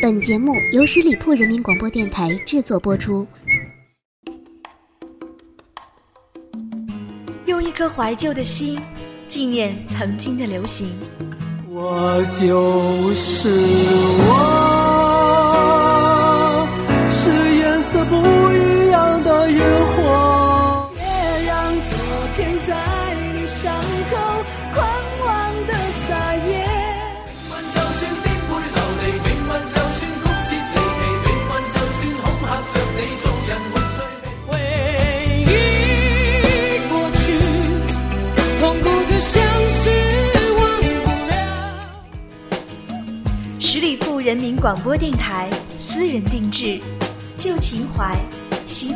本节目由十里铺人民广播电台制作播出。用一颗怀旧的心，纪念曾经的流行。我就是我。人民广播电台私人定制，旧情怀，新。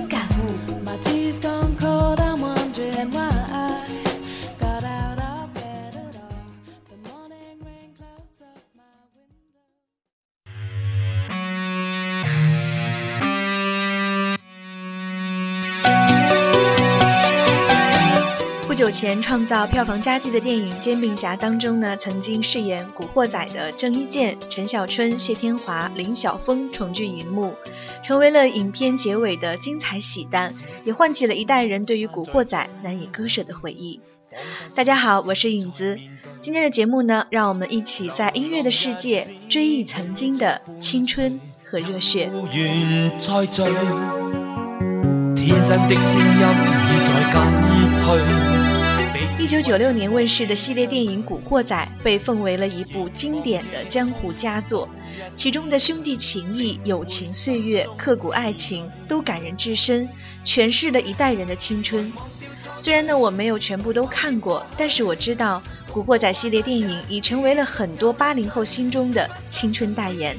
不久前创造票房佳绩的电影《煎饼侠》当中呢，曾经饰演古惑仔的郑伊健、陈小春、谢天华、林晓峰重聚银幕，成为了影片结尾的精彩喜蛋，也唤起了一代人对于古惑仔难以割舍的回忆。大家好，我是影子。今天的节目呢，让我们一起在音乐的世界追忆曾经的青春和热血。天真的音已在一九九六年问世的系列电影《古惑仔》被奉为了一部经典的江湖佳作，其中的兄弟情谊、友情、岁月、刻骨爱情都感人至深，诠释了一代人的青春。虽然呢我没有全部都看过，但是我知道《古惑仔》系列电影已成为了很多八零后心中的青春代言。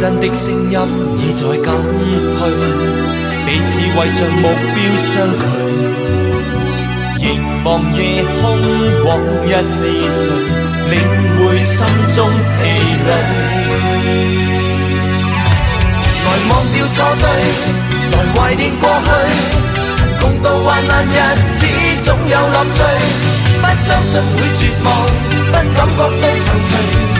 真的声音已在减退，彼此为着目标相距。凝望夜空，往日是谁领会心中疲累？来忘掉错对，来怀念过去。曾共度患难日子，总有乐趣。不相信会绝望，不感觉到踌躇。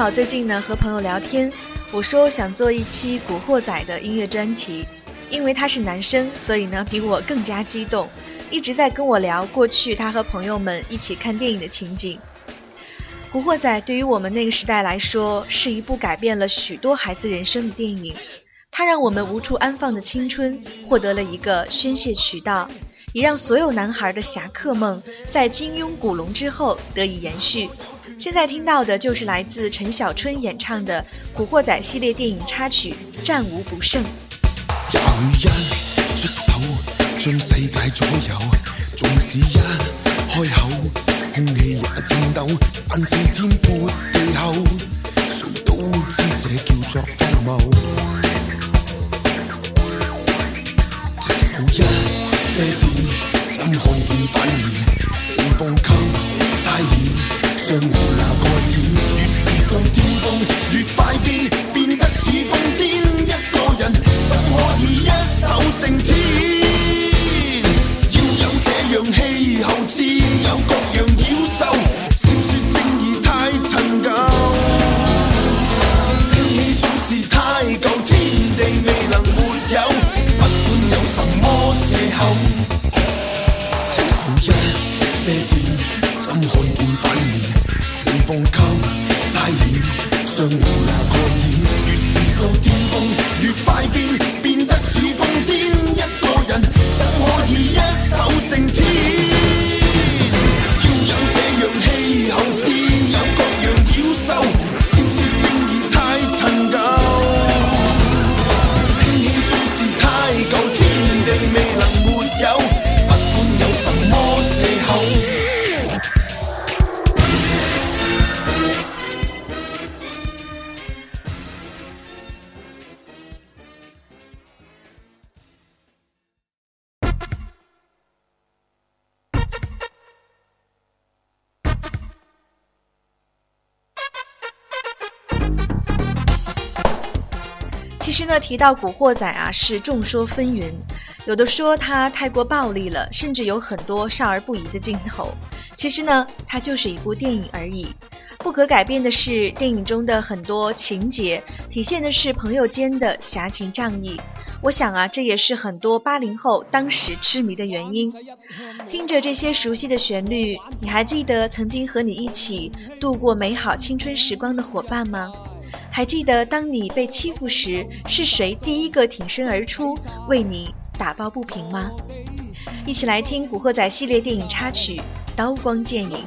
好最近呢，和朋友聊天，我说想做一期《古惑仔》的音乐专题，因为他是男生，所以呢比我更加激动，一直在跟我聊过去他和朋友们一起看电影的情景。《古惑仔》对于我们那个时代来说，是一部改变了许多孩子人生的电影，它让我们无处安放的青春获得了一个宣泄渠道，也让所有男孩的侠客梦在金庸、古龙之后得以延续。现在听到的就是来自陈小春演唱的《古惑仔》系列电影插曲《战无不胜》。只一出手，尽世界左右；纵使一开口，空气也颤抖。但是天阔地厚，谁都知这叫做荒谬。只手一遮天。真看见反面，四方给差遣，相互那蓋掩。越是到巔峯，越快变，变得似疯癫，一个人怎可以一手胜天？要有这样气候，自有各样妖兽。怎看见反面？四方给差遣，上了那个演，越是到巅峰，越快变，变得似疯癫。一个人怎可以一手胜天？要有这样气，有志。其实呢，提到《古惑仔》啊，是众说纷纭，有的说它太过暴力了，甚至有很多少儿不宜的镜头。其实呢，它就是一部电影而已。不可改变的是，电影中的很多情节体现的是朋友间的侠情仗义。我想啊，这也是很多八零后当时痴迷的原因。听着这些熟悉的旋律，你还记得曾经和你一起度过美好青春时光的伙伴吗？还记得当你被欺负时，是谁第一个挺身而出为你打抱不平吗？一起来听《古惑仔》系列电影插曲《刀光剑影》。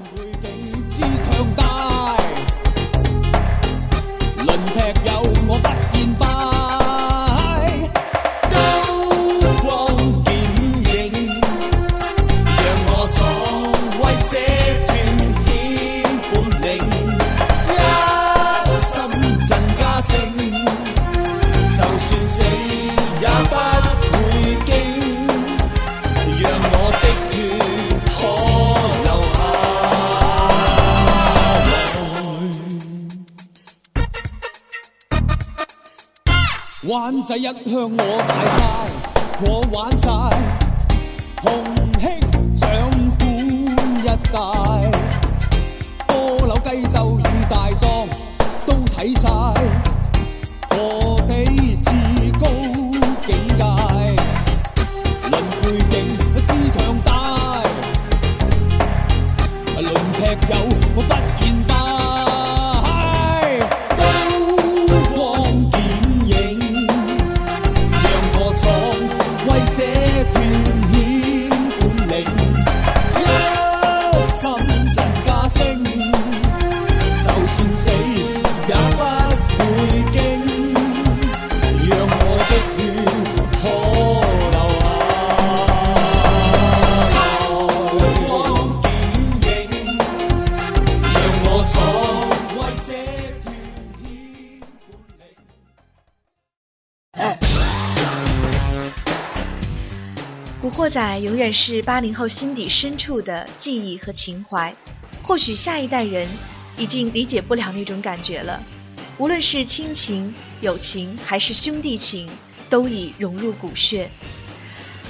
仔一向我大杀。惑仔永远是八零后心底深处的记忆和情怀，或许下一代人已经理解不了那种感觉了。无论是亲情、友情还是兄弟情，都已融入骨血。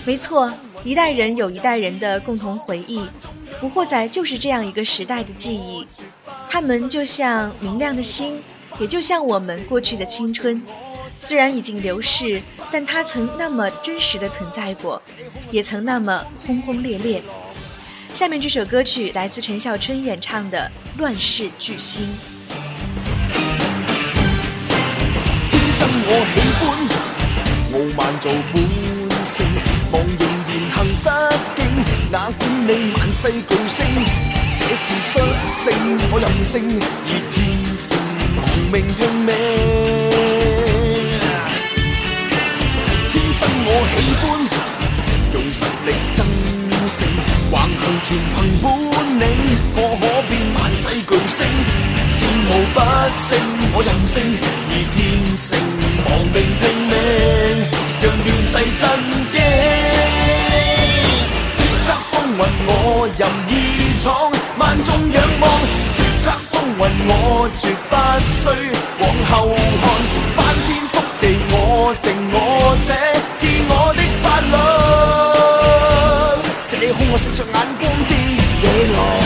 没错，一代人有一代人的共同回忆，古惑仔就是这样一个时代的记忆。他们就像明亮的星，也就像我们过去的青春。虽然已经流逝，但它曾那么真实的存在过，也曾那么轰轰烈烈。下面这首歌曲来自陈小春演唱的《乱世巨星》。天生我喜欢傲慢做本性，望狂然行失惊，哪管你万世巨星，这是率性我任性，以天生狂命拼命。我喜欢用实力争胜，横行全凭本领，我可变万世巨星，战无不胜，我任性，以天性亡命拼命，让乱世震惊。叱咤风云，我任意闯，万众仰望。叱咤风云，我绝不衰，往后。是我的法力，这里凶恶胜过眼光的野狼。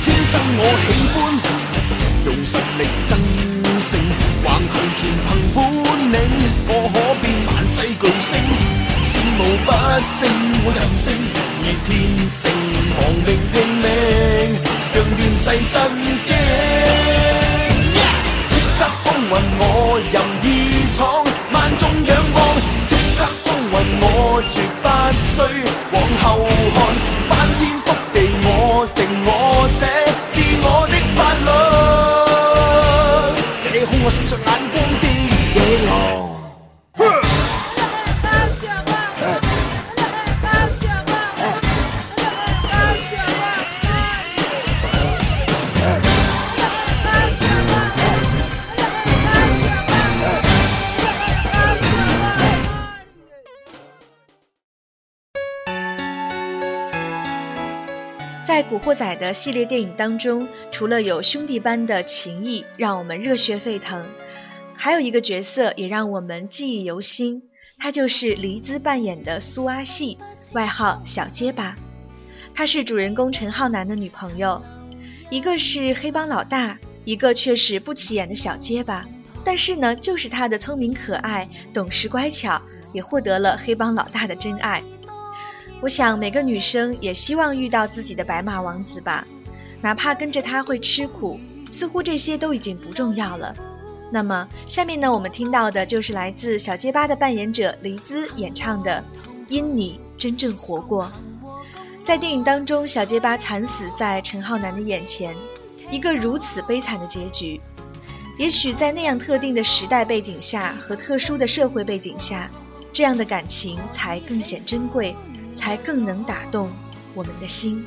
天生我喜欢用实力争胜，横行全凭本领，我可变万世巨星，战无不胜我任性，以天性亡命拼命。乱世震惊，叱咤风云我任意闯，万众仰望。叱咤风云我绝不衰。在《古惑仔》的系列电影当中，除了有兄弟般的情谊让我们热血沸腾，还有一个角色也让我们记忆犹新，他就是黎姿扮演的苏阿细，外号小结巴。她是主人公陈浩南的女朋友，一个是黑帮老大，一个却是不起眼的小结巴。但是呢，就是他的聪明可爱、懂事乖巧，也获得了黑帮老大的真爱。我想每个女生也希望遇到自己的白马王子吧，哪怕跟着他会吃苦，似乎这些都已经不重要了。那么下面呢，我们听到的就是来自小结巴的扮演者黎姿演唱的《因你真正活过》。在电影当中，小结巴惨死在陈浩南的眼前，一个如此悲惨的结局。也许在那样特定的时代背景下和特殊的社会背景下，这样的感情才更显珍贵。才更能打动我们的心。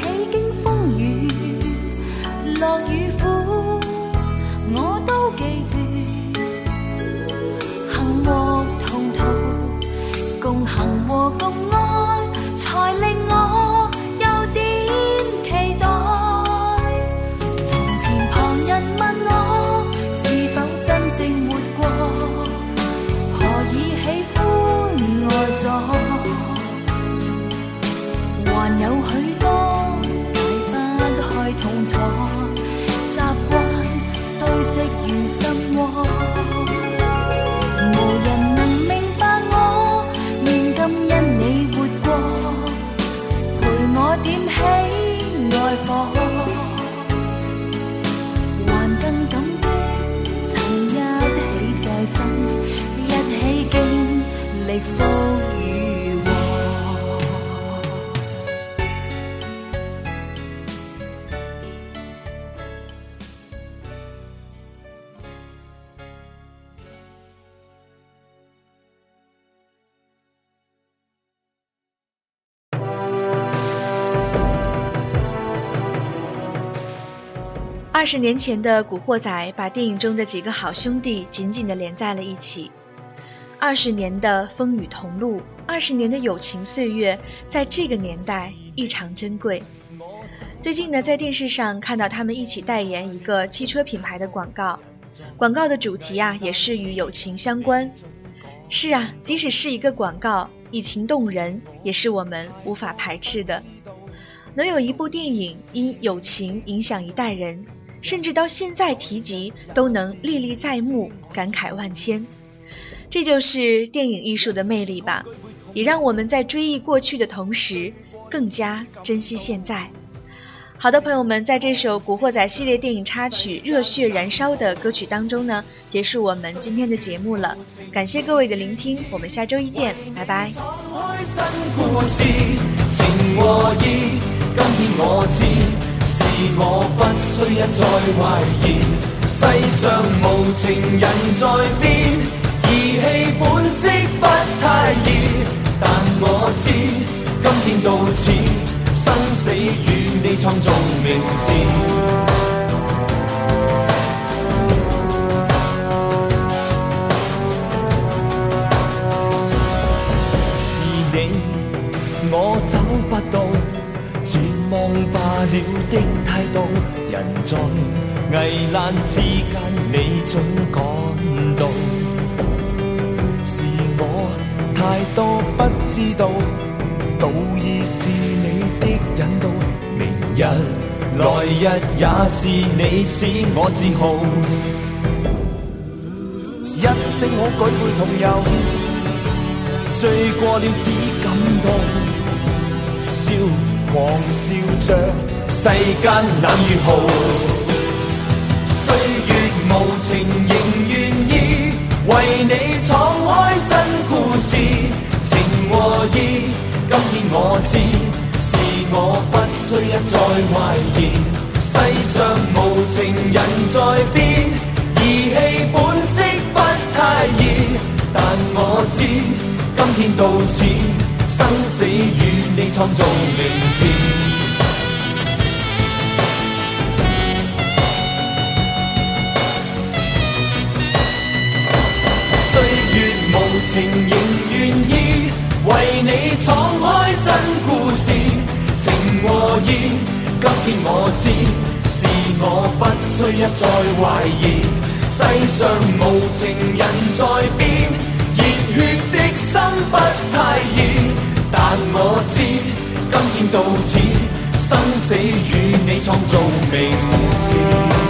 起经风雨，落雨。心窝，无人能明白我，愿今因你活过，陪我点起爱火，还更感激曾一起在心，一起经历风。二十年前的《古惑仔》把电影中的几个好兄弟紧紧地连在了一起，二十年的风雨同路，二十年的友情岁月，在这个年代异常珍贵。最近呢，在电视上看到他们一起代言一个汽车品牌的广告，广告的主题啊也是与友情相关。是啊，即使是一个广告，以情动人，也是我们无法排斥的。能有一部电影因友情影响一代人。甚至到现在提及都能历历在目，感慨万千。这就是电影艺术的魅力吧，也让我们在追忆过去的同时，更加珍惜现在。好的，朋友们，在这首《古惑仔》系列电影插曲《热血燃烧》的歌曲当中呢，结束我们今天的节目了。感谢各位的聆听，我们下周一见，拜拜。我不需一再懷疑，世上無情人在變，义气本色不太易，但我知今天到此，生死與你創造名字。了的态度，人在危难之间，你总感到。是我太多不知道，道义是你的引导，明日来日也是你使我自豪。一声我举杯同游，醉过了只感动，笑狂笑着。世间冷与酷，岁月无情仍愿意为你闯开新故事。情和义，今天我知，是我不需一再怀疑。世上无情人在变，义气本色不太易，但我知，今天到此，生死与你创造名字。情仍愿意为你闯开新故事，情和义，今天我知，是我不需一再怀疑。世上无情人在变，热血的心不太易，但我知，今天到此，生死与你创造名字。